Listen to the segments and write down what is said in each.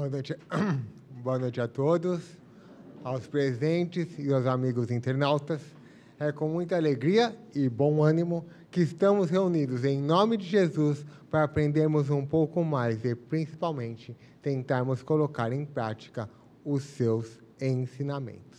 Boa noite, boa noite a todos, aos presentes e aos amigos internautas. É com muita alegria e bom ânimo que estamos reunidos em nome de Jesus para aprendermos um pouco mais e, principalmente, tentarmos colocar em prática os seus ensinamentos.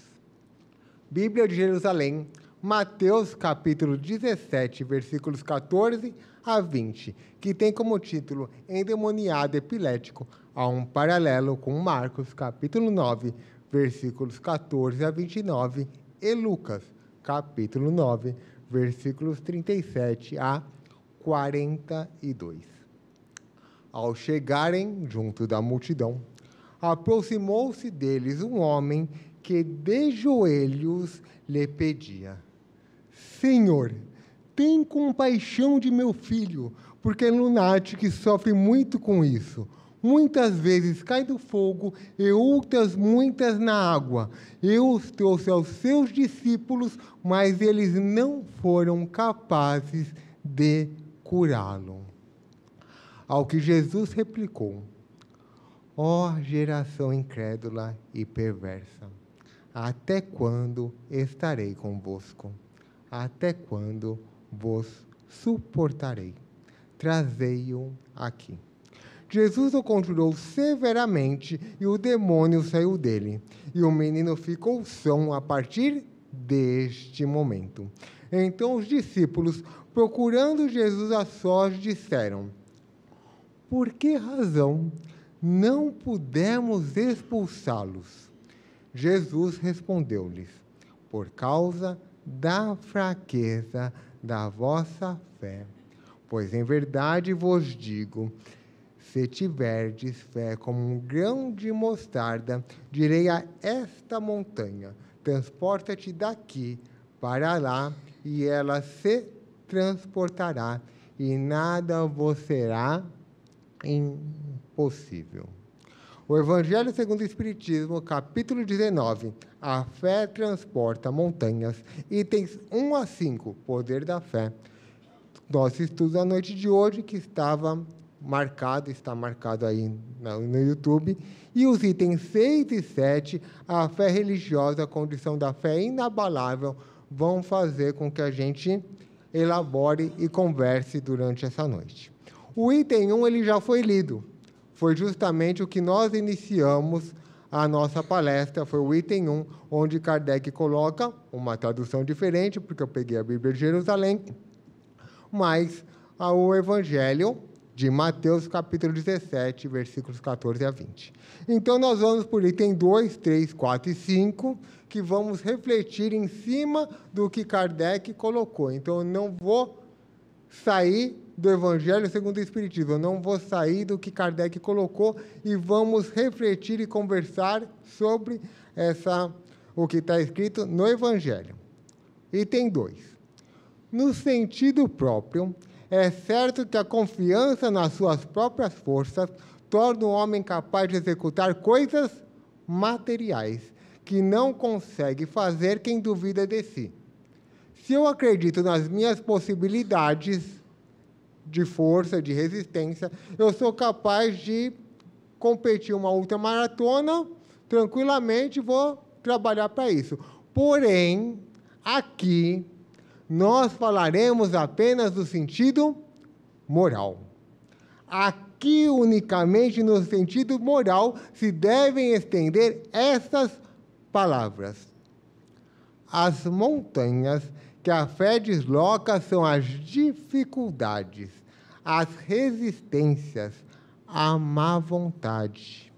Bíblia de Jerusalém, Mateus capítulo 17, versículos 14 a 20, que tem como título Endemoniado Epilético, há um paralelo com Marcos capítulo 9, versículos 14 a 29 e Lucas capítulo 9, versículos 37 a 42. Ao chegarem junto da multidão, aproximou-se deles um homem que de joelhos lhe pedia: Senhor, tem compaixão de meu filho, porque é lunático e sofre muito com isso. Muitas vezes cai do fogo e outras muitas na água. Eu os trouxe aos seus discípulos, mas eles não foram capazes de curá-lo. Ao que Jesus replicou: Ó oh, geração incrédula e perversa, até quando estarei convosco? Até quando vos suportarei? Trazei-o aqui. Jesus o conjurou severamente e o demônio saiu dele. E o menino ficou são a partir deste momento. Então os discípulos, procurando Jesus a sós, disseram: Por que razão não pudemos expulsá-los? Jesus respondeu-lhes: Por causa da fraqueza da vossa fé. Pois em verdade vos digo se tiverdes fé como um grão de mostarda, direi a esta montanha: transporta-te daqui para lá, e ela se transportará, e nada vos será impossível. O Evangelho segundo o Espiritismo, capítulo 19. A fé transporta montanhas. Itens 1 a 5. Poder da fé. Nosso estudo da noite de hoje, que estava marcado, está marcado aí no YouTube. E os itens 6 e 7, a fé religiosa, a condição da fé inabalável, vão fazer com que a gente elabore e converse durante essa noite. O item 1 ele já foi lido. Foi justamente o que nós iniciamos a nossa palestra, foi o item 1, onde Kardec coloca uma tradução diferente, porque eu peguei a Bíblia de Jerusalém, mas o Evangelho de Mateus capítulo 17, versículos 14 a 20. Então, nós vamos por item 2, 3, 4 e 5, que vamos refletir em cima do que Kardec colocou. Então, eu não vou sair do Evangelho segundo o Espiritismo, eu não vou sair do que Kardec colocou e vamos refletir e conversar sobre essa, o que está escrito no Evangelho. Item 2. No sentido próprio, é certo que a confiança nas suas próprias forças torna o homem capaz de executar coisas materiais que não consegue fazer quem duvida de si. Se eu acredito nas minhas possibilidades de força, de resistência, eu sou capaz de competir uma ultramaratona tranquilamente, vou trabalhar para isso. Porém, aqui nós falaremos apenas do sentido moral. Aqui, unicamente no sentido moral, se devem estender estas palavras. As montanhas que a fé desloca são as dificuldades, as resistências, a má vontade.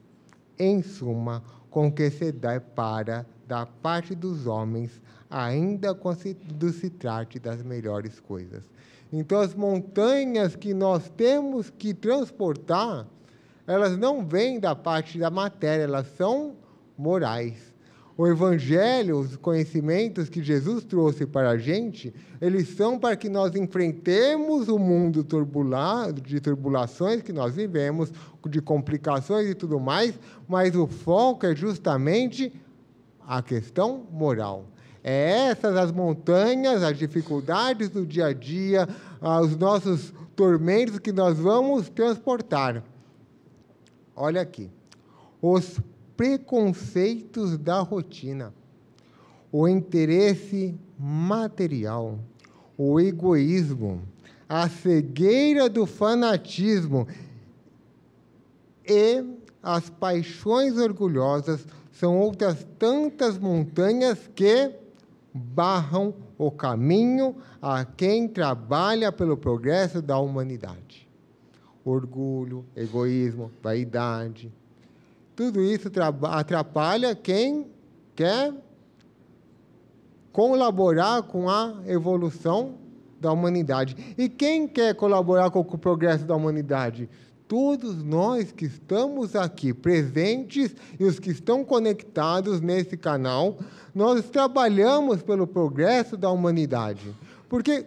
Em suma, com que se depara da parte dos homens ainda quando se trate das melhores coisas. Então, as montanhas que nós temos que transportar, elas não vêm da parte da matéria, elas são morais. O Evangelho, os conhecimentos que Jesus trouxe para a gente, eles são para que nós enfrentemos o mundo turbulado, de turbulações que nós vivemos, de complicações e tudo mais, mas o foco é justamente a questão moral. É essas as montanhas, as dificuldades do dia a dia, os nossos tormentos que nós vamos transportar. Olha aqui. os preconceitos da rotina, o interesse material, o egoísmo, a cegueira do fanatismo e as paixões orgulhosas são outras tantas montanhas que barram o caminho a quem trabalha pelo progresso da humanidade. Orgulho, egoísmo, vaidade. Tudo isso atrapalha quem quer colaborar com a evolução da humanidade. E quem quer colaborar com o progresso da humanidade? Todos nós que estamos aqui presentes e os que estão conectados nesse canal, nós trabalhamos pelo progresso da humanidade. Porque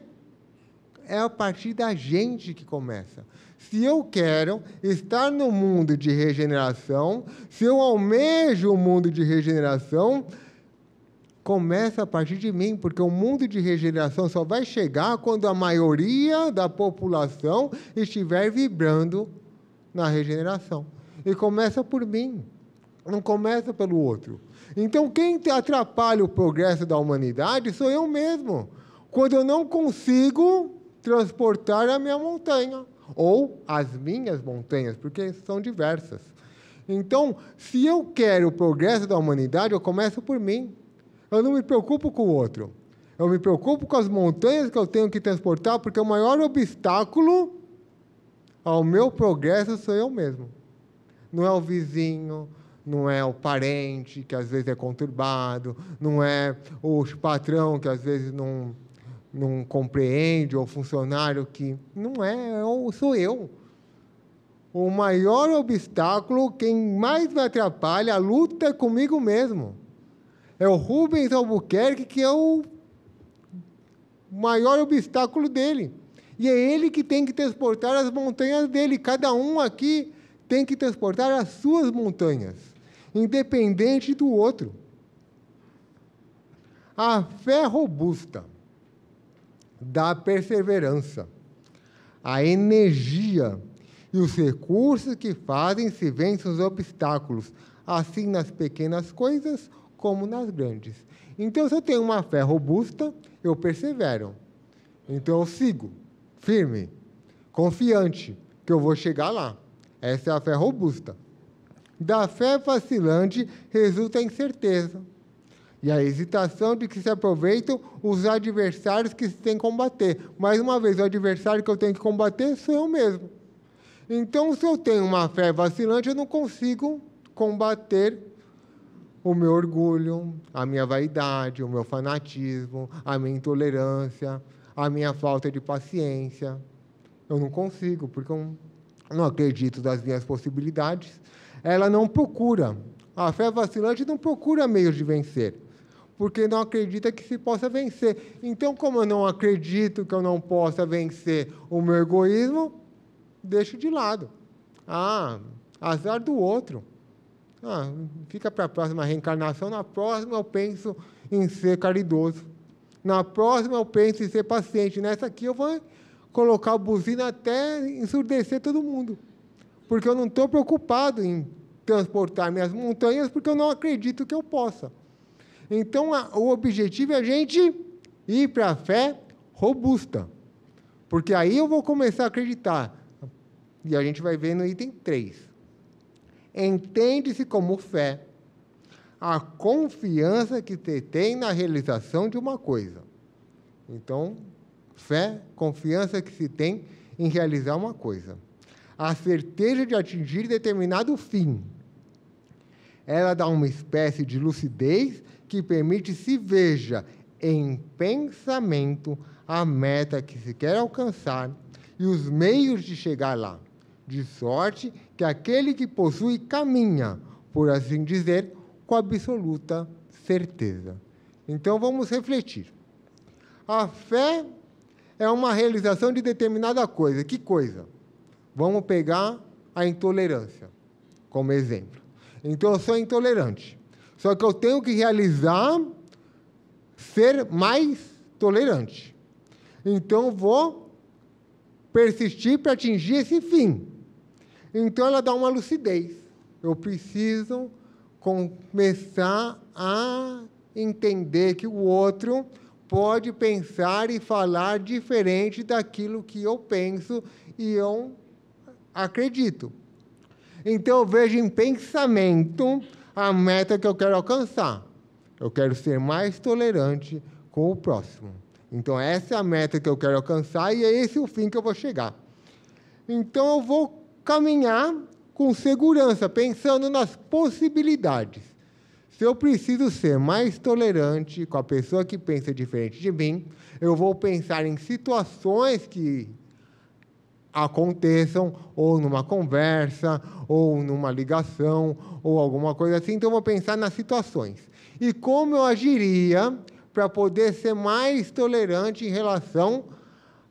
é a partir da gente que começa. Se eu quero estar no mundo de regeneração, se eu almejo o mundo de regeneração, começa a partir de mim, porque o mundo de regeneração só vai chegar quando a maioria da população estiver vibrando na regeneração. E começa por mim, não começa pelo outro. Então, quem atrapalha o progresso da humanidade sou eu mesmo, quando eu não consigo transportar a minha montanha, ou as minhas montanhas, porque são diversas. Então, se eu quero o progresso da humanidade, eu começo por mim. Eu não me preocupo com o outro. Eu me preocupo com as montanhas que eu tenho que transportar, porque o maior obstáculo ao meu progresso sou eu mesmo. Não é o vizinho, não é o parente, que às vezes é conturbado, não é o patrão, que às vezes não, não compreende, ou funcionário que. Não é, eu, sou eu. O maior obstáculo, quem mais me atrapalha, a luta é comigo mesmo. É o Rubens Albuquerque que é o maior obstáculo dele. E é ele que tem que transportar as montanhas dele. Cada um aqui tem que transportar as suas montanhas, independente do outro. A fé robusta dá perseverança, a energia e os recursos que fazem se vencem os obstáculos, assim nas pequenas coisas como nas grandes. Então, se eu tenho uma fé robusta, eu persevero. Então, eu sigo, firme, confiante, que eu vou chegar lá. Essa é a fé robusta. Da fé vacilante resulta a incerteza e a hesitação de que se aproveitam os adversários que se tem que combater. Mais uma vez, o adversário que eu tenho que combater sou eu mesmo. Então, se eu tenho uma fé vacilante, eu não consigo combater o meu orgulho, a minha vaidade, o meu fanatismo, a minha intolerância, a minha falta de paciência. Eu não consigo, porque eu não acredito das minhas possibilidades. Ela não procura. A fé vacilante não procura meios de vencer, porque não acredita que se possa vencer. Então, como eu não acredito que eu não possa vencer o meu egoísmo, deixo de lado. Ah, azar do outro. Ah, fica para a próxima reencarnação. Na próxima eu penso em ser caridoso. Na próxima eu penso em ser paciente. Nessa aqui eu vou colocar a buzina até ensurdecer todo mundo. Porque eu não estou preocupado em transportar minhas montanhas, porque eu não acredito que eu possa. Então, a, o objetivo é a gente ir para a fé robusta. Porque aí eu vou começar a acreditar. E a gente vai ver no item 3 entende-se como fé a confiança que se tem na realização de uma coisa. Então, fé, confiança que se tem em realizar uma coisa. A certeza de atingir determinado fim. Ela dá uma espécie de lucidez que permite se veja em pensamento a meta que se quer alcançar e os meios de chegar lá de sorte que aquele que possui caminha, por assim dizer, com absoluta certeza. Então vamos refletir. A fé é uma realização de determinada coisa. Que coisa? Vamos pegar a intolerância como exemplo. Então eu sou intolerante. Só que eu tenho que realizar ser mais tolerante. Então vou persistir para atingir esse fim. Então ela dá uma lucidez. eu preciso começar a entender que o outro pode pensar e falar diferente daquilo que eu penso e eu acredito. Então eu vejo em pensamento a meta que eu quero alcançar. Eu quero ser mais tolerante com o próximo. Então essa é a meta que eu quero alcançar e é esse o fim que eu vou chegar. Então eu vou caminhar com segurança, pensando nas possibilidades. Se eu preciso ser mais tolerante com a pessoa que pensa diferente de mim, eu vou pensar em situações que aconteçam, ou numa conversa, ou numa ligação, ou alguma coisa assim. Então, eu vou pensar nas situações. E como eu agiria para poder ser mais tolerante em relação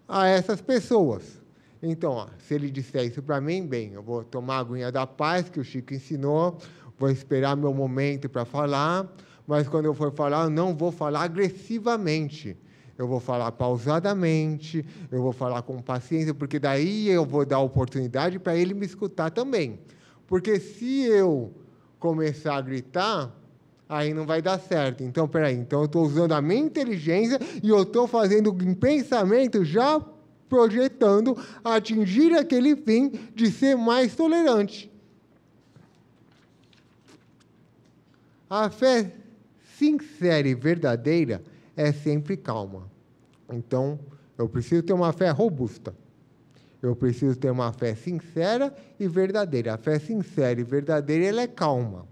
a essas pessoas. Então, ó, se ele disser isso para mim, bem, eu vou tomar a aguinha da paz, que o Chico ensinou, vou esperar meu momento para falar, mas quando eu for falar, eu não vou falar agressivamente. Eu vou falar pausadamente, eu vou falar com paciência, porque daí eu vou dar oportunidade para ele me escutar também. Porque se eu começar a gritar, aí não vai dar certo. Então, peraí, então eu estou usando a minha inteligência e eu estou fazendo em pensamento já projetando atingir aquele fim de ser mais tolerante. A fé sincera e verdadeira é sempre calma. Então, eu preciso ter uma fé robusta. Eu preciso ter uma fé sincera e verdadeira. A fé sincera e verdadeira ela é calma.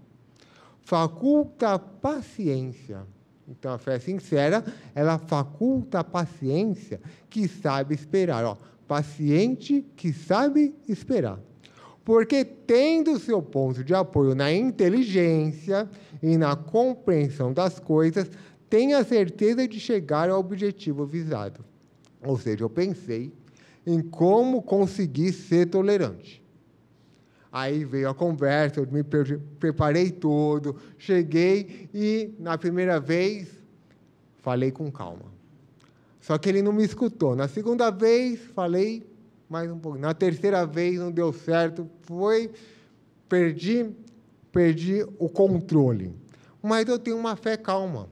Faculta paciência. Então, a fé sincera, ela faculta a paciência que sabe esperar. Ó, paciente que sabe esperar. Porque, tendo seu ponto de apoio na inteligência e na compreensão das coisas, tem a certeza de chegar ao objetivo visado. Ou seja, eu pensei em como conseguir ser tolerante. Aí veio a conversa, eu me preparei todo, cheguei e, na primeira vez, falei com calma. Só que ele não me escutou. Na segunda vez, falei mais um pouco. Na terceira vez, não deu certo, foi, perdi, perdi o controle. Mas eu tenho uma fé calma.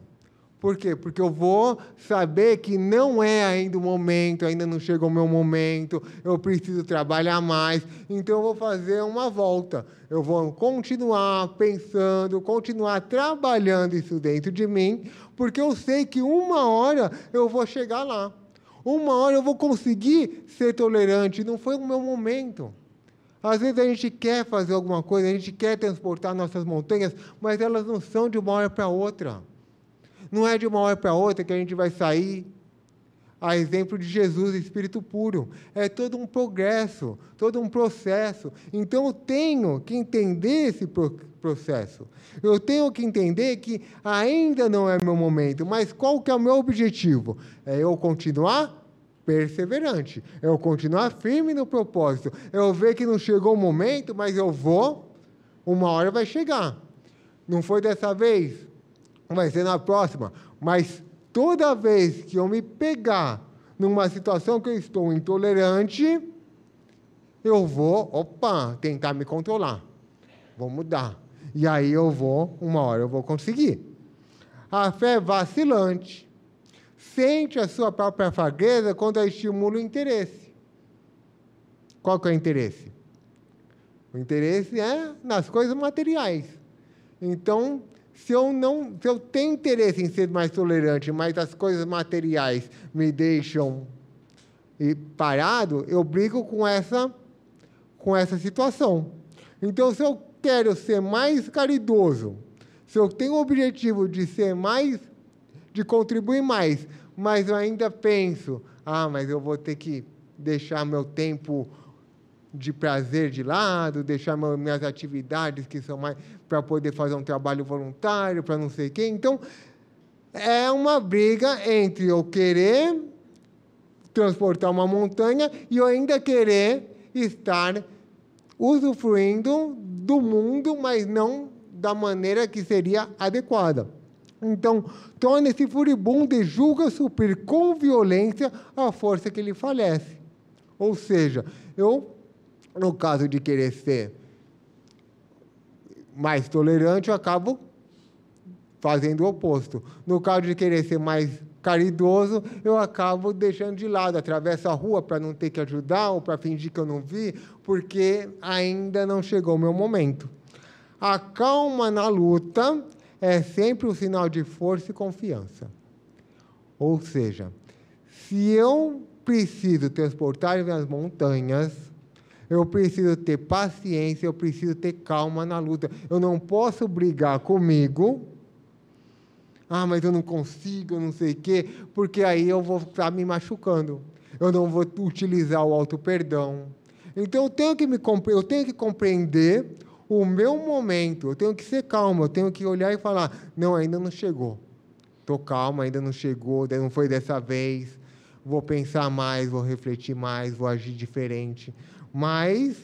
Por quê? Porque eu vou saber que não é ainda o momento, ainda não chegou o meu momento, eu preciso trabalhar mais, então eu vou fazer uma volta. Eu vou continuar pensando, continuar trabalhando isso dentro de mim, porque eu sei que uma hora eu vou chegar lá. Uma hora eu vou conseguir ser tolerante, não foi o meu momento. Às vezes a gente quer fazer alguma coisa, a gente quer transportar nossas montanhas, mas elas não são de uma hora para outra. Não é de uma hora para outra que a gente vai sair a exemplo de Jesus, Espírito puro. É todo um progresso, todo um processo. Então eu tenho que entender esse processo. Eu tenho que entender que ainda não é meu momento, mas qual que é o meu objetivo? É eu continuar perseverante, é eu continuar firme no propósito. É eu ver que não chegou o momento, mas eu vou, uma hora vai chegar. Não foi dessa vez? Vai ser na próxima. Mas toda vez que eu me pegar numa situação que eu estou intolerante, eu vou, opa, tentar me controlar. Vou mudar. E aí eu vou, uma hora eu vou conseguir. A fé é vacilante. Sente a sua própria fraqueza quando estimula o interesse. Qual que é o interesse? O interesse é nas coisas materiais. Então, se eu não, se eu tenho interesse em ser mais tolerante, mas as coisas materiais me deixam parado, eu brigo com essa com essa situação. Então, se eu quero ser mais caridoso, se eu tenho o objetivo de ser mais, de contribuir mais, mas eu ainda penso, ah, mas eu vou ter que deixar meu tempo de prazer de lado, deixar minhas atividades que são mais para poder fazer um trabalho voluntário, para não sei quem. Então, é uma briga entre eu querer transportar uma montanha e eu ainda querer estar usufruindo do mundo, mas não da maneira que seria adequada. Então, torna-se furibundo e julga suprir com violência a força que lhe falece. Ou seja, eu no caso de querer ser mais tolerante, eu acabo fazendo o oposto. No caso de querer ser mais caridoso, eu acabo deixando de lado, atravesso a rua para não ter que ajudar ou para fingir que eu não vi, porque ainda não chegou o meu momento. A calma na luta é sempre um sinal de força e confiança. Ou seja, se eu preciso transportar minhas montanhas, eu preciso ter paciência, eu preciso ter calma na luta. Eu não posso brigar comigo ah, mas eu não consigo, eu não sei o quê, porque aí eu vou estar me machucando. Eu não vou utilizar o auto-perdão. Então eu tenho que me eu tenho que compreender o meu momento, eu tenho que ser calmo, eu tenho que olhar e falar: não, ainda não chegou. Estou calma, ainda não chegou, não foi dessa vez. Vou pensar mais, vou refletir mais, vou agir diferente. Mas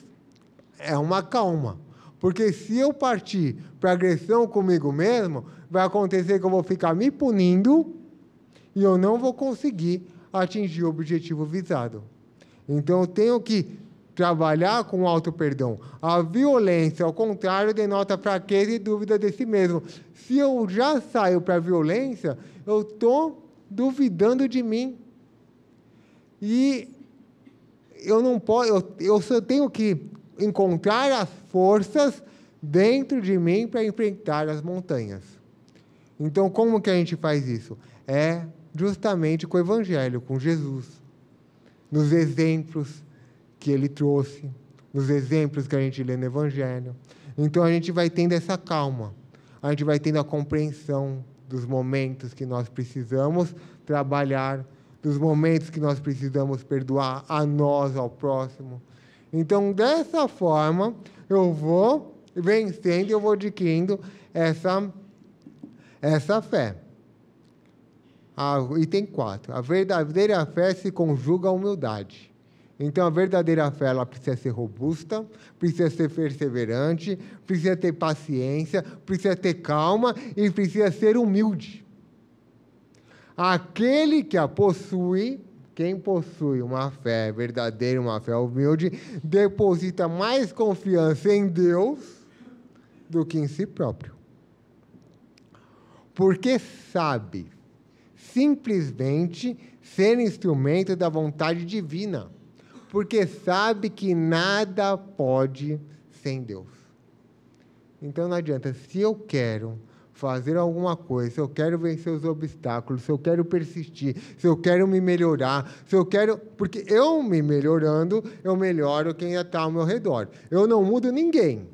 é uma calma. Porque se eu partir para agressão comigo mesmo, vai acontecer que eu vou ficar me punindo e eu não vou conseguir atingir o objetivo visado. Então eu tenho que trabalhar com auto-perdão. A violência, ao contrário, denota fraqueza e dúvida de si mesmo. Se eu já saio para a violência, eu estou duvidando de mim. E eu não posso, eu, eu só tenho que encontrar as forças dentro de mim para enfrentar as montanhas. Então, como que a gente faz isso? É justamente com o Evangelho, com Jesus, nos exemplos que ele trouxe, nos exemplos que a gente lê no Evangelho. Então, a gente vai tendo essa calma, a gente vai tendo a compreensão dos momentos que nós precisamos trabalhar, dos momentos que nós precisamos perdoar a nós, ao próximo. Então, dessa forma, eu vou vencendo, eu vou adquirindo essa essa fé. Ah, item 4. A verdadeira fé se conjuga à humildade. Então, a verdadeira fé ela precisa ser robusta, precisa ser perseverante, precisa ter paciência, precisa ter calma e precisa ser humilde. Aquele que a possui, quem possui uma fé verdadeira, uma fé humilde, deposita mais confiança em Deus do que em si próprio porque sabe simplesmente ser instrumento da vontade divina, porque sabe que nada pode sem Deus. Então não adianta, se eu quero fazer alguma coisa, se eu quero vencer os obstáculos, se eu quero persistir, se eu quero me melhorar, se eu quero. Porque eu me melhorando, eu melhoro quem está ao meu redor. Eu não mudo ninguém.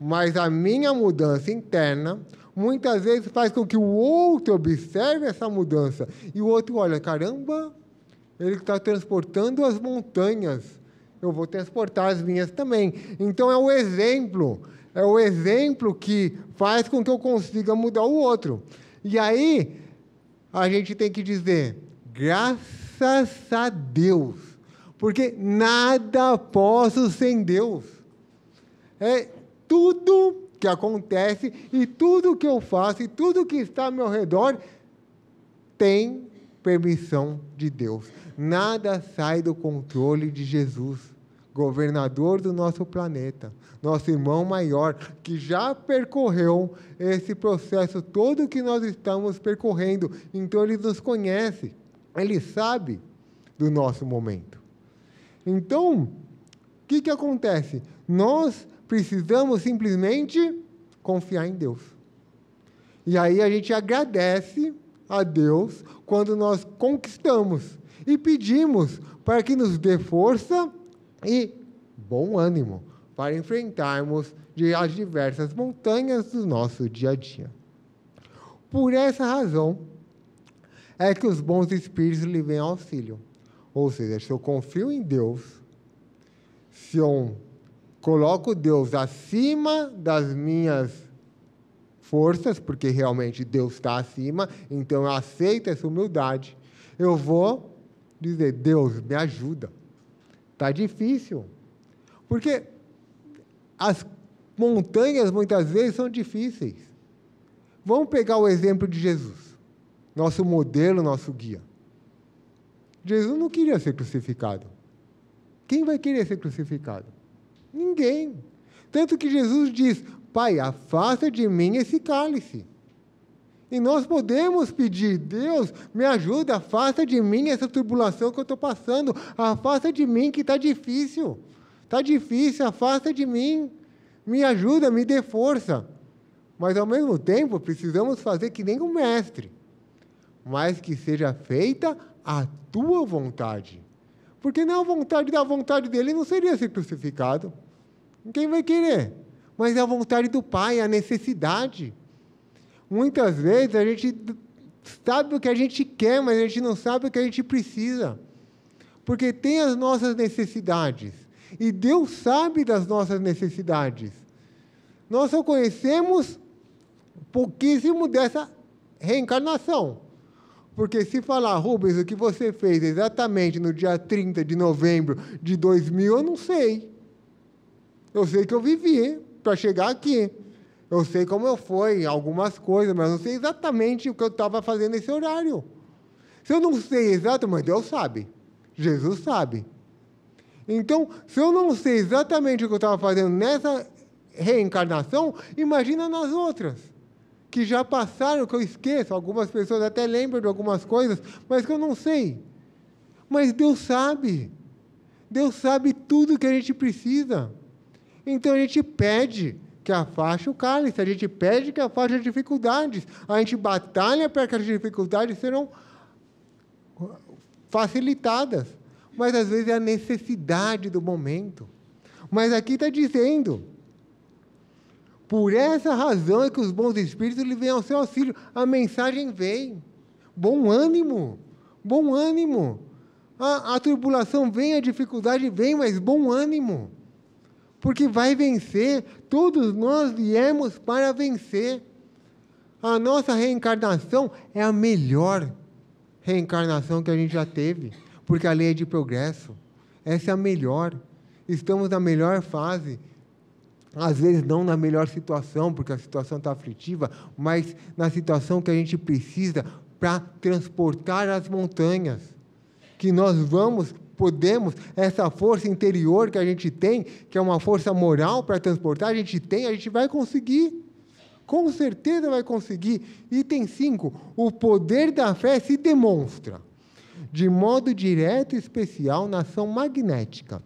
Mas a minha mudança interna muitas vezes faz com que o outro observe essa mudança. E o outro olha, caramba, ele está transportando as montanhas. Eu vou transportar as minhas também. Então é o exemplo. É o exemplo que faz com que eu consiga mudar o outro. E aí, a gente tem que dizer, graças a Deus. Porque nada posso sem Deus. É tudo que acontece e tudo que eu faço e tudo que está ao meu redor tem permissão de Deus. Nada sai do controle de Jesus, governador do nosso planeta, nosso irmão maior, que já percorreu esse processo todo que nós estamos percorrendo. Então ele nos conhece, ele sabe do nosso momento. Então, o que, que acontece? Nós Precisamos simplesmente confiar em Deus. E aí a gente agradece a Deus quando nós conquistamos e pedimos para que nos dê força e bom ânimo para enfrentarmos as diversas montanhas do nosso dia a dia. Por essa razão é que os bons espíritos lhe vêm auxílio. Ou seja, se eu confio em Deus, se eu coloco Deus acima das minhas forças, porque realmente Deus está acima, então eu aceito essa humildade. Eu vou dizer: Deus, me ajuda. Está difícil. Porque as montanhas muitas vezes são difíceis. Vamos pegar o exemplo de Jesus, nosso modelo, nosso guia. Jesus não queria ser crucificado. Quem vai querer ser crucificado? Ninguém. Tanto que Jesus diz: Pai, afasta de mim esse cálice. E nós podemos pedir, Deus, me ajuda, afasta de mim essa tribulação que eu estou passando, afasta de mim que está difícil. Está difícil, afasta de mim, me ajuda, me dê força. Mas, ao mesmo tempo, precisamos fazer que nem o mestre, mas que seja feita a tua vontade. Porque não a vontade da vontade dele não seria ser crucificado. Quem vai querer? Mas é a vontade do Pai, a necessidade. Muitas vezes a gente sabe o que a gente quer, mas a gente não sabe o que a gente precisa. Porque tem as nossas necessidades. E Deus sabe das nossas necessidades. Nós só conhecemos pouquíssimo dessa reencarnação. Porque se falar, Rubens, o que você fez exatamente no dia 30 de novembro de 2000, eu não sei. Eu sei que eu vivi para chegar aqui. Eu sei como eu fui, algumas coisas, mas não sei exatamente o que eu estava fazendo nesse horário. Se eu não sei exatamente, Deus sabe. Jesus sabe. Então, se eu não sei exatamente o que eu estava fazendo nessa reencarnação, imagina nas outras, que já passaram, que eu esqueço. Algumas pessoas até lembram de algumas coisas, mas que eu não sei. Mas Deus sabe. Deus sabe tudo que a gente precisa. Então a gente pede que afaste o cálice, a gente pede que afaste as dificuldades, a gente batalha para que as dificuldades sejam facilitadas. Mas às vezes é a necessidade do momento. Mas aqui está dizendo, por essa razão é que os bons espíritos lhe vêm ao seu auxílio. A mensagem vem. Bom ânimo, bom ânimo. A, a tribulação vem, a dificuldade vem, mas bom ânimo porque vai vencer. Todos nós viemos para vencer. A nossa reencarnação é a melhor reencarnação que a gente já teve, porque a lei é de progresso. Essa é a melhor. Estamos na melhor fase. Às vezes não na melhor situação, porque a situação está aflitiva, mas na situação que a gente precisa para transportar as montanhas. Que nós vamos podemos, essa força interior que a gente tem, que é uma força moral para transportar, a gente tem, a gente vai conseguir. Com certeza vai conseguir. Item 5. O poder da fé se demonstra de modo direto e especial na ação magnética.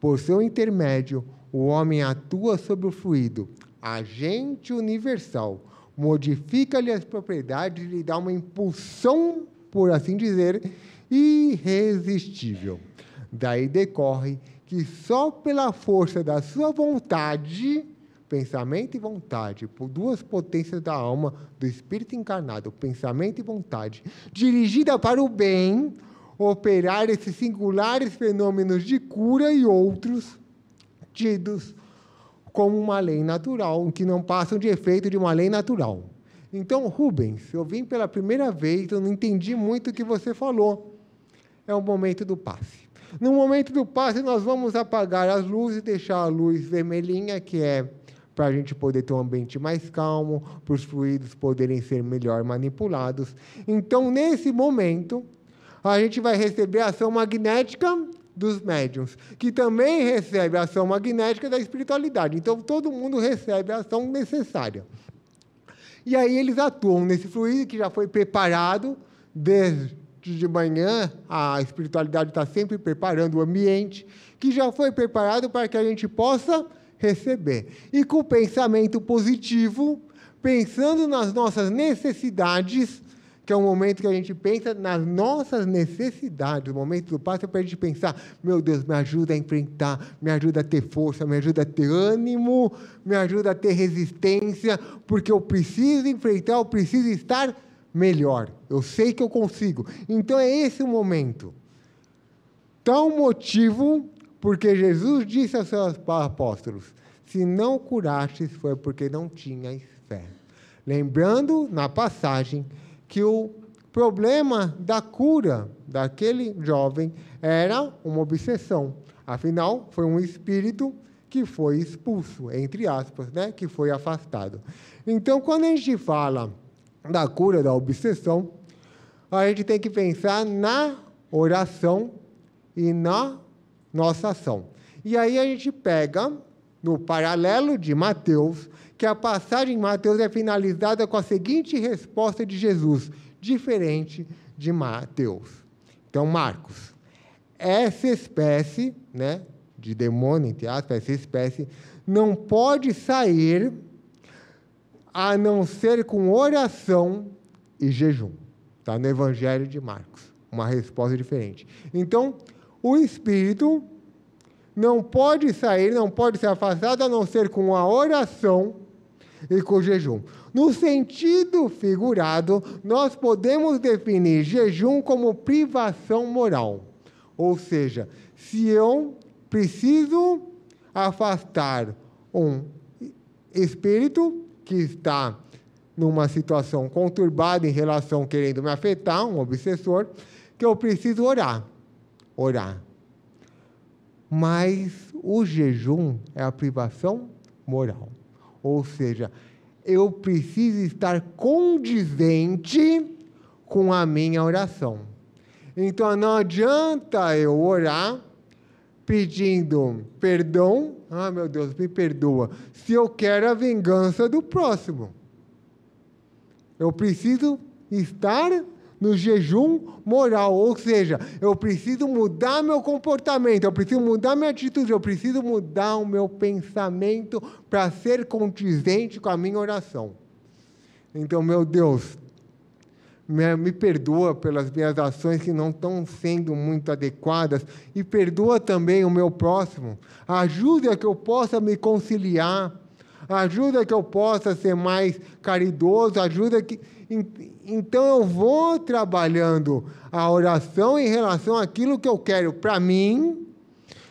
Por seu intermédio, o homem atua sobre o fluido, agente universal, modifica-lhe as propriedades e lhe dá uma impulsão, por assim dizer, irresistível. Daí decorre que só pela força da sua vontade, pensamento e vontade, por duas potências da alma do espírito encarnado, pensamento e vontade, dirigida para o bem, operar esses singulares fenômenos de cura e outros tidos como uma lei natural, que não passam de efeito de uma lei natural. Então, Rubens, eu vim pela primeira vez, eu não entendi muito o que você falou é o momento do passe. No momento do passe, nós vamos apagar as luzes, deixar a luz vermelhinha, que é para a gente poder ter um ambiente mais calmo, para os fluidos poderem ser melhor manipulados. Então, nesse momento, a gente vai receber a ação magnética dos médiums, que também recebe a ação magnética da espiritualidade. Então, todo mundo recebe a ação necessária. E aí eles atuam nesse fluido que já foi preparado desde de manhã, a espiritualidade está sempre preparando o ambiente, que já foi preparado para que a gente possa receber. E com o pensamento positivo, pensando nas nossas necessidades, que é o momento que a gente pensa nas nossas necessidades. O momento do passo é para a gente pensar: meu Deus, me ajuda a enfrentar, me ajuda a ter força, me ajuda a ter ânimo, me ajuda a ter resistência, porque eu preciso enfrentar, eu preciso estar melhor. Eu sei que eu consigo. Então é esse o momento. Tal motivo, porque Jesus disse aos seus apóstolos: se não curastes, foi porque não tinhas fé. Lembrando, na passagem, que o problema da cura daquele jovem era uma obsessão. Afinal, foi um espírito que foi expulso, entre aspas, né? que foi afastado. Então, quando a gente fala da cura da obsessão, a gente tem que pensar na oração e na nossa ação. E aí a gente pega no paralelo de Mateus, que a passagem de Mateus é finalizada com a seguinte resposta de Jesus, diferente de Mateus. Então, Marcos, essa espécie, né, de demônio, entre aspas, essa espécie, não pode sair a não ser com oração e jejum. Está no Evangelho de Marcos. Uma resposta diferente. Então, o espírito não pode sair, não pode ser afastado a não ser com a oração e com o jejum. No sentido figurado, nós podemos definir jejum como privação moral. Ou seja, se eu preciso afastar um espírito que está numa situação conturbada em relação querendo me afetar, um obsessor, que eu preciso orar. Orar. Mas o jejum é a privação moral. Ou seja, eu preciso estar condizente com a minha oração. Então não adianta eu orar pedindo perdão, ah meu Deus, me perdoa, se eu quero a vingança do próximo. Eu preciso estar no jejum moral, ou seja, eu preciso mudar meu comportamento, eu preciso mudar minha atitude, eu preciso mudar o meu pensamento para ser condizente com a minha oração. Então, meu Deus, me, perdoa pelas minhas ações que não estão sendo muito adequadas e perdoa também o meu próximo. Ajuda que eu possa me conciliar, ajuda que eu possa ser mais caridoso, ajuda que então eu vou trabalhando a oração em relação àquilo que eu quero para mim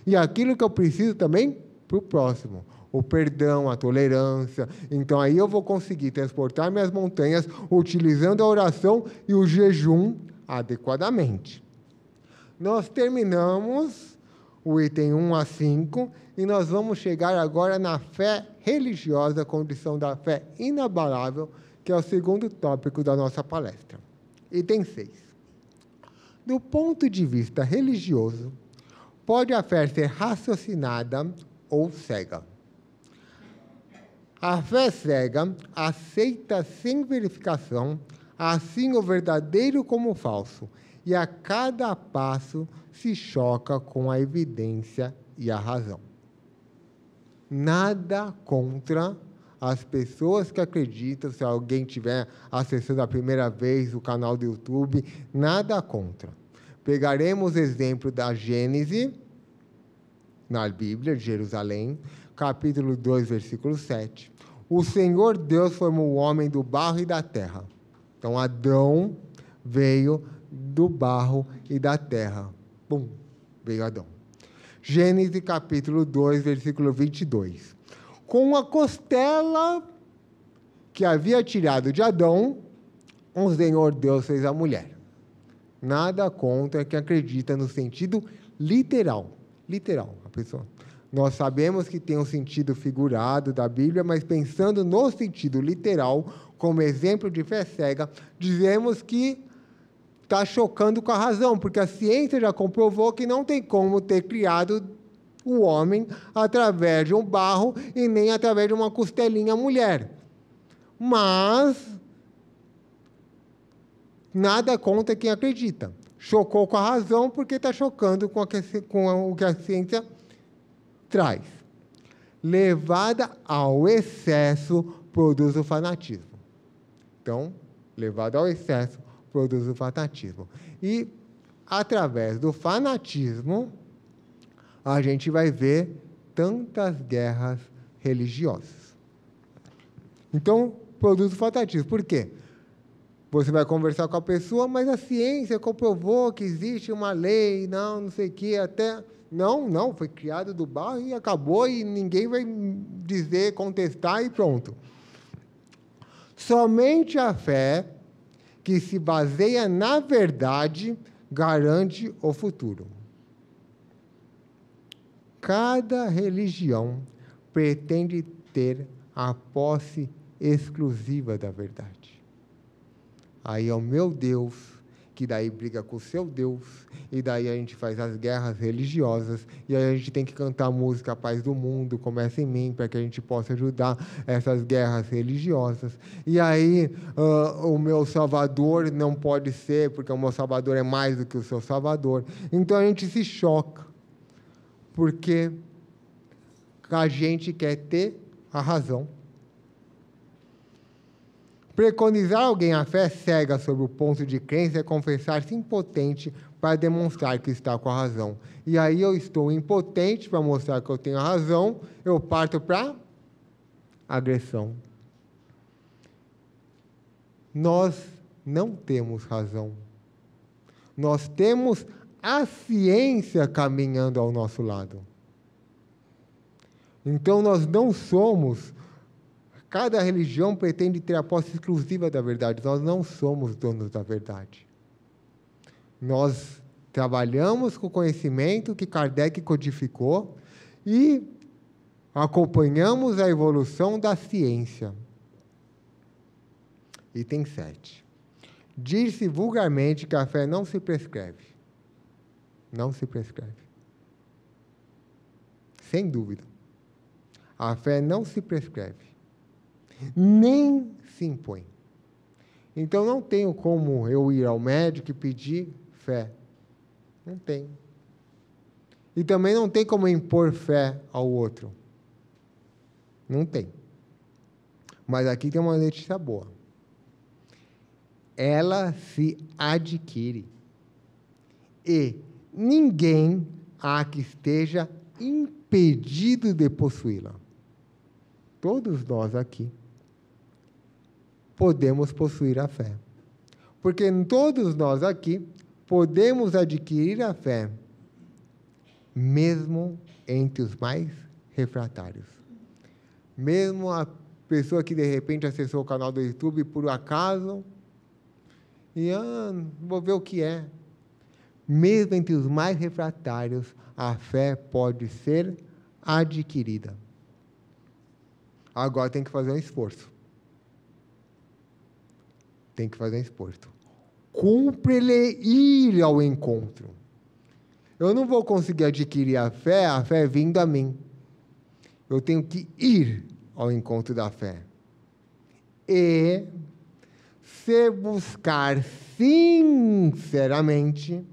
e aquilo que eu preciso também para o próximo. O perdão, a tolerância. Então aí eu vou conseguir transportar minhas montanhas utilizando a oração e o jejum adequadamente. Nós terminamos o item 1 a 5 e nós vamos chegar agora na fé religiosa, condição da fé inabalável que é o segundo tópico da nossa palestra. Item 6. Do ponto de vista religioso, pode a fé ser raciocinada ou cega. A fé cega aceita sem verificação, assim o verdadeiro como o falso, e a cada passo se choca com a evidência e a razão. Nada contra as pessoas que acreditam, se alguém tiver acessando a primeira vez o canal do YouTube, nada contra. Pegaremos exemplo da Gênese, na Bíblia de Jerusalém, capítulo 2, versículo 7. O Senhor Deus formou o homem do barro e da terra. Então, Adão veio do barro e da terra. Pum, veio Adão. Gênesis capítulo 2, versículo 22 com a costela que havia tirado de Adão, o Senhor Deus fez a mulher. Nada contra quem acredita no sentido literal. Literal, a pessoa. Nós sabemos que tem um sentido figurado da Bíblia, mas pensando no sentido literal, como exemplo de fé cega, dizemos que está chocando com a razão, porque a ciência já comprovou que não tem como ter criado o homem através de um barro e nem através de uma costelinha mulher. Mas nada contra quem acredita. Chocou com a razão porque está chocando com, com o que a ciência traz. Levada ao excesso produz o fanatismo. Então, levada ao excesso produz o fanatismo. E através do fanatismo a gente vai ver tantas guerras religiosas. Então, produz o fatalismo. Por quê? Você vai conversar com a pessoa, mas a ciência comprovou que existe uma lei, não, não sei o quê, até. Não, não, foi criado do barro e acabou, e ninguém vai dizer, contestar e pronto. Somente a fé que se baseia na verdade garante o futuro. Cada religião pretende ter a posse exclusiva da verdade. Aí é o meu Deus que daí briga com o seu Deus, e daí a gente faz as guerras religiosas, e aí a gente tem que cantar a música Paz do Mundo, Começa em Mim, para que a gente possa ajudar essas guerras religiosas. E aí uh, o meu Salvador não pode ser, porque o meu Salvador é mais do que o seu Salvador. Então a gente se choca, porque a gente quer ter a razão. Preconizar alguém a fé cega sobre o ponto de crença é confessar-se impotente para demonstrar que está com a razão. E aí eu estou impotente para mostrar que eu tenho a razão, eu parto para agressão. Nós não temos razão. Nós temos a ciência caminhando ao nosso lado. Então nós não somos Cada religião pretende ter a posse exclusiva da verdade. Nós não somos donos da verdade. Nós trabalhamos com o conhecimento que Kardec codificou e acompanhamos a evolução da ciência. Item 7. Diz-se vulgarmente que a fé não se prescreve. Não se prescreve. Sem dúvida. A fé não se prescreve nem se impõe. Então não tenho como eu ir ao médico e pedir fé. Não tem. E também não tem como impor fé ao outro. Não tem. Mas aqui tem uma notícia boa. Ela se adquire. E ninguém há que esteja impedido de possuí-la. Todos nós aqui podemos possuir a fé. Porque todos nós aqui podemos adquirir a fé, mesmo entre os mais refratários. Mesmo a pessoa que de repente acessou o canal do YouTube por acaso e ah, vou ver o que é. Mesmo entre os mais refratários, a fé pode ser adquirida. Agora tem que fazer um esforço tem que fazer esforço. Cumpre-lhe ir ao encontro. Eu não vou conseguir adquirir a fé, a fé vindo a mim. Eu tenho que ir ao encontro da fé. E se buscar sinceramente,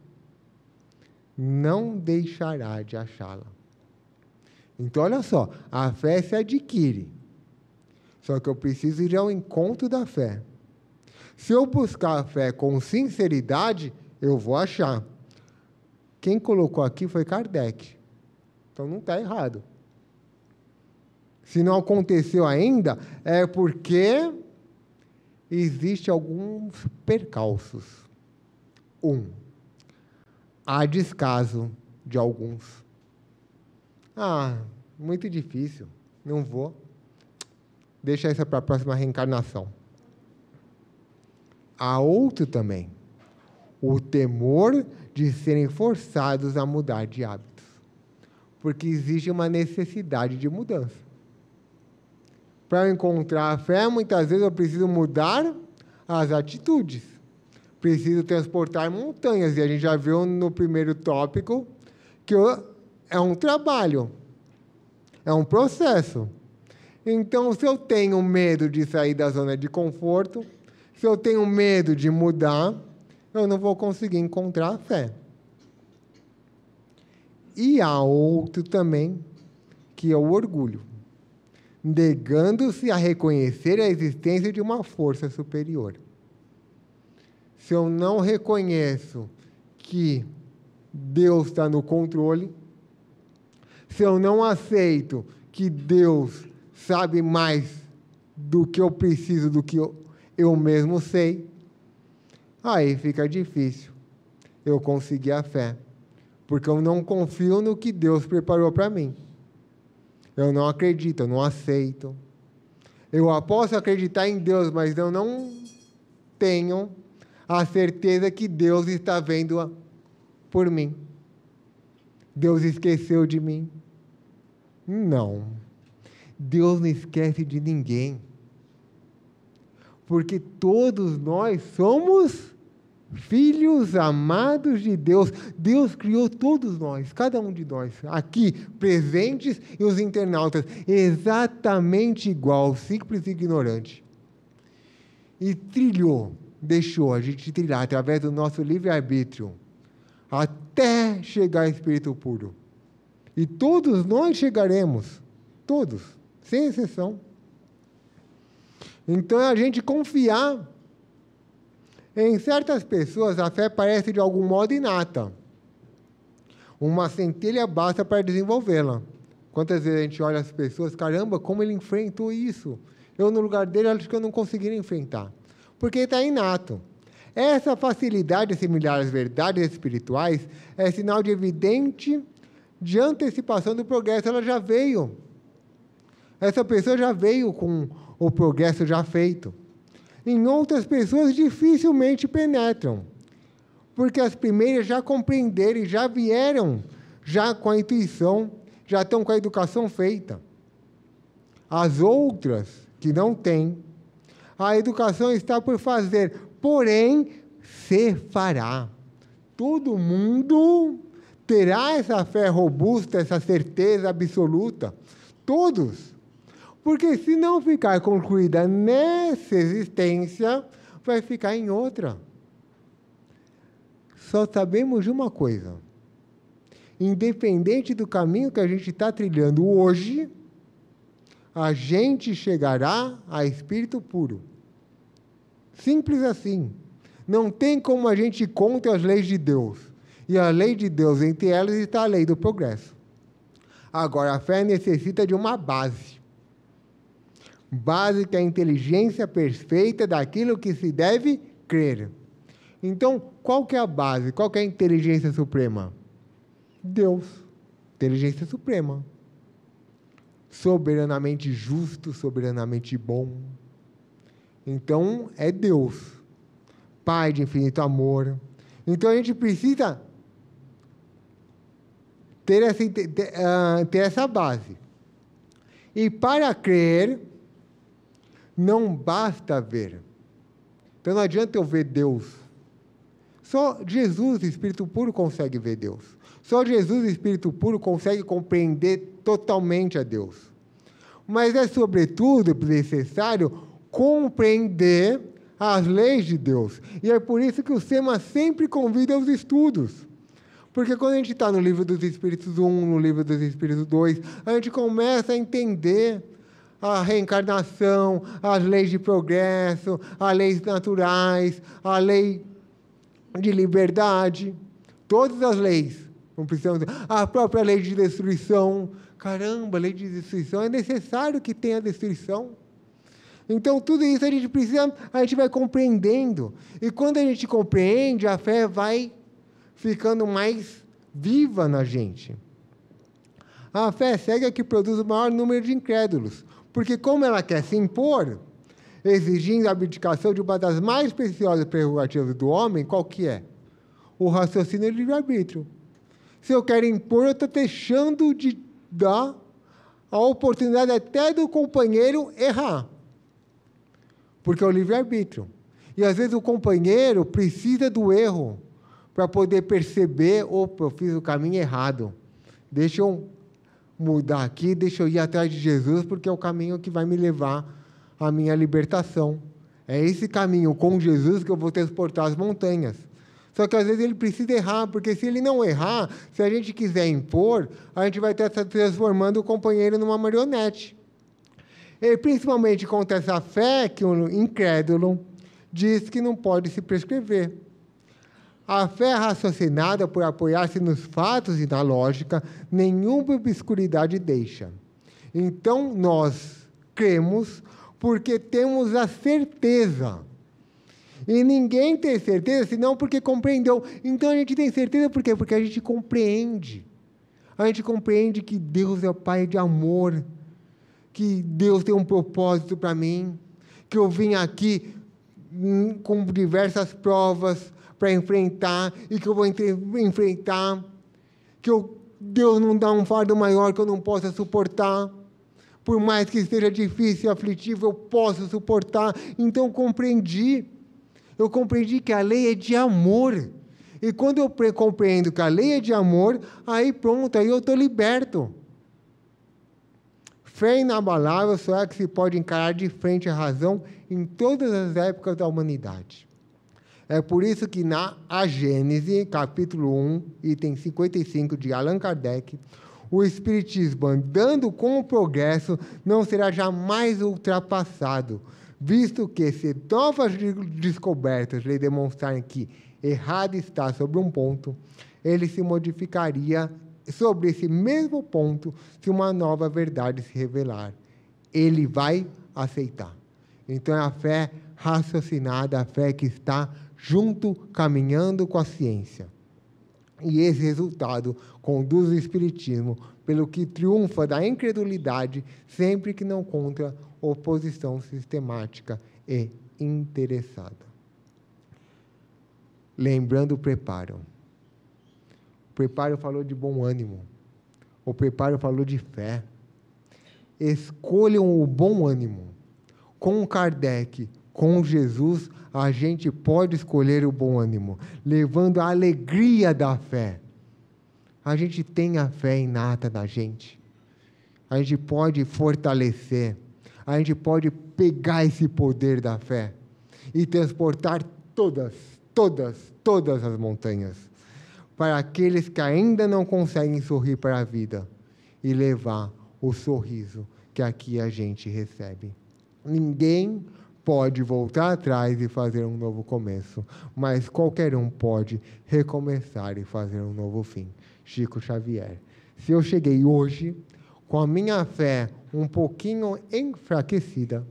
não deixará de achá-la. Então, olha só, a fé se adquire. Só que eu preciso ir ao encontro da fé. Se eu buscar a fé com sinceridade, eu vou achar. Quem colocou aqui foi Kardec. Então não está errado. Se não aconteceu ainda, é porque existe alguns percalços. Um, há descaso de alguns. Ah, muito difícil, não vou. Deixa isso para a próxima reencarnação há outro também: o temor de serem forçados a mudar de hábitos, porque existe uma necessidade de mudança. Para encontrar a fé, muitas vezes eu preciso mudar as atitudes, preciso transportar montanhas, e a gente já viu no primeiro tópico que é um trabalho, é um processo. Então, se eu tenho medo de sair da zona de conforto, se eu tenho medo de mudar, eu não vou conseguir encontrar a fé. E há outro também, que é o orgulho, negando-se a reconhecer a existência de uma força superior. Se eu não reconheço que Deus está no controle, se eu não aceito que Deus sabe mais do que eu preciso, do que eu, eu mesmo sei, aí fica difícil eu conseguir a fé, porque eu não confio no que Deus preparou para mim. Eu não acredito, eu não aceito. Eu posso acreditar em Deus, mas eu não tenho a certeza que Deus está vendo por mim. Deus esqueceu de mim. Não. Deus não esquece de ninguém porque todos nós somos filhos amados de Deus. Deus criou todos nós, cada um de nós, aqui presentes e os internautas, exatamente igual, simples e ignorante. E trilhou, deixou a gente trilhar através do nosso livre-arbítrio, até chegar ao Espírito puro. E todos nós chegaremos, todos, sem exceção. Então é a gente confiar em certas pessoas, a fé parece de algum modo inata. Uma centelha basta para desenvolvê-la. Quantas vezes a gente olha as pessoas, caramba, como ele enfrentou isso? Eu, no lugar dele, acho que eu não conseguiria enfrentar. Porque está inato. Essa facilidade de assimilar as verdades espirituais é sinal de evidente de antecipação do progresso. Ela já veio. Essa pessoa já veio com o progresso já feito em outras pessoas dificilmente penetram, porque as primeiras já compreenderam, já vieram, já com a intuição, já estão com a educação feita. As outras que não têm, a educação está por fazer, porém se fará. Todo mundo terá essa fé robusta, essa certeza absoluta. Todos. Porque se não ficar concluída nessa existência, vai ficar em outra. Só sabemos de uma coisa: independente do caminho que a gente está trilhando hoje, a gente chegará a espírito puro. Simples assim. Não tem como a gente contra as leis de Deus. E a lei de Deus, entre elas, está a lei do progresso. Agora, a fé necessita de uma base básica a inteligência perfeita daquilo que se deve crer. Então, qual que é a base? Qual que é a inteligência suprema? Deus. Inteligência suprema. Soberanamente justo, soberanamente bom. Então, é Deus. Pai de infinito amor. Então, a gente precisa ter essa, ah, ter essa base. E para crer, não basta ver. Então não adianta eu ver Deus. Só Jesus, Espírito puro, consegue ver Deus. Só Jesus, Espírito puro, consegue compreender totalmente a Deus. Mas é, sobretudo, necessário compreender as leis de Deus. E é por isso que o SEMA sempre convida aos estudos. Porque quando a gente está no livro dos Espíritos 1, no livro dos Espíritos 2, a gente começa a entender a reencarnação, as leis de progresso, as leis naturais, a lei de liberdade, todas as leis. Não precisamos, a própria lei de destruição. Caramba, lei de destruição, é necessário que tenha destruição. Então, tudo isso a gente precisa, a gente vai compreendendo. E quando a gente compreende, a fé vai ficando mais viva na gente. A fé cega é que produz o maior número de incrédulos, porque, como ela quer se impor, exigindo a abdicação de uma das mais preciosas prerrogativas do homem, qual que é? O raciocínio e livre-arbítrio. Se eu quero impor, eu estou deixando de dar a oportunidade até do companheiro errar. Porque é o livre-arbítrio. E às vezes o companheiro precisa do erro para poder perceber, opa, eu fiz o caminho errado. Deixa eu mudar aqui, deixa eu ir atrás de Jesus, porque é o caminho que vai me levar à minha libertação. É esse caminho com Jesus que eu vou transportar as montanhas. Só que às vezes ele precisa errar, porque se ele não errar, se a gente quiser impor, a gente vai estar transformando o companheiro numa marionete. E principalmente contra essa fé que o incrédulo diz que não pode se prescrever. A fé raciocinada, por apoiar-se nos fatos e na lógica, nenhuma obscuridade deixa. Então, nós cremos porque temos a certeza. E ninguém tem certeza senão porque compreendeu. Então a gente tem certeza por quê? Porque a gente compreende. A gente compreende que Deus é o Pai de amor, que Deus tem um propósito para mim, que eu vim aqui hum, com diversas provas, para enfrentar e que eu vou enfrentar, que eu, Deus não dá um fardo maior que eu não possa suportar. Por mais que seja difícil e aflitivo, eu posso suportar. Então, compreendi. Eu compreendi que a lei é de amor. E quando eu compreendo que a lei é de amor, aí pronto, aí eu estou liberto. Fé inabalável só é que se pode encarar de frente a razão em todas as épocas da humanidade. É por isso que na A Gênese, capítulo 1, item 55 de Allan Kardec, o Espiritismo, andando com o progresso, não será jamais ultrapassado, visto que, se novas descobertas lhe demonstrarem que errado está sobre um ponto, ele se modificaria sobre esse mesmo ponto se uma nova verdade se revelar. Ele vai aceitar. Então é a fé raciocinada, a fé que está junto, caminhando com a ciência. E esse resultado conduz o Espiritismo pelo que triunfa da incredulidade sempre que não contra oposição sistemática e interessada. Lembrando o preparo. O preparo falou de bom ânimo. O preparo falou de fé. Escolham o bom ânimo. Com Kardec, com Jesus, a gente pode escolher o bom ânimo, levando a alegria da fé. A gente tem a fé inata da gente. A gente pode fortalecer. A gente pode pegar esse poder da fé e transportar todas, todas, todas as montanhas para aqueles que ainda não conseguem sorrir para a vida e levar o sorriso que aqui a gente recebe. Ninguém pode voltar atrás e fazer um novo começo, mas qualquer um pode recomeçar e fazer um novo fim. Chico Xavier. Se eu cheguei hoje com a minha fé um pouquinho enfraquecida,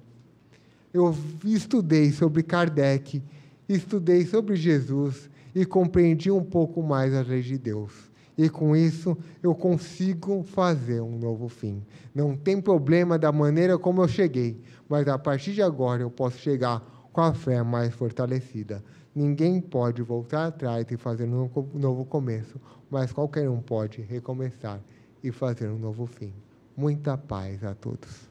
eu estudei sobre Kardec, estudei sobre Jesus e compreendi um pouco mais as leis de Deus. E com isso eu consigo fazer um novo fim. Não tem problema da maneira como eu cheguei, mas a partir de agora eu posso chegar com a fé mais fortalecida. Ninguém pode voltar atrás e fazer um novo começo, mas qualquer um pode recomeçar e fazer um novo fim. Muita paz a todos.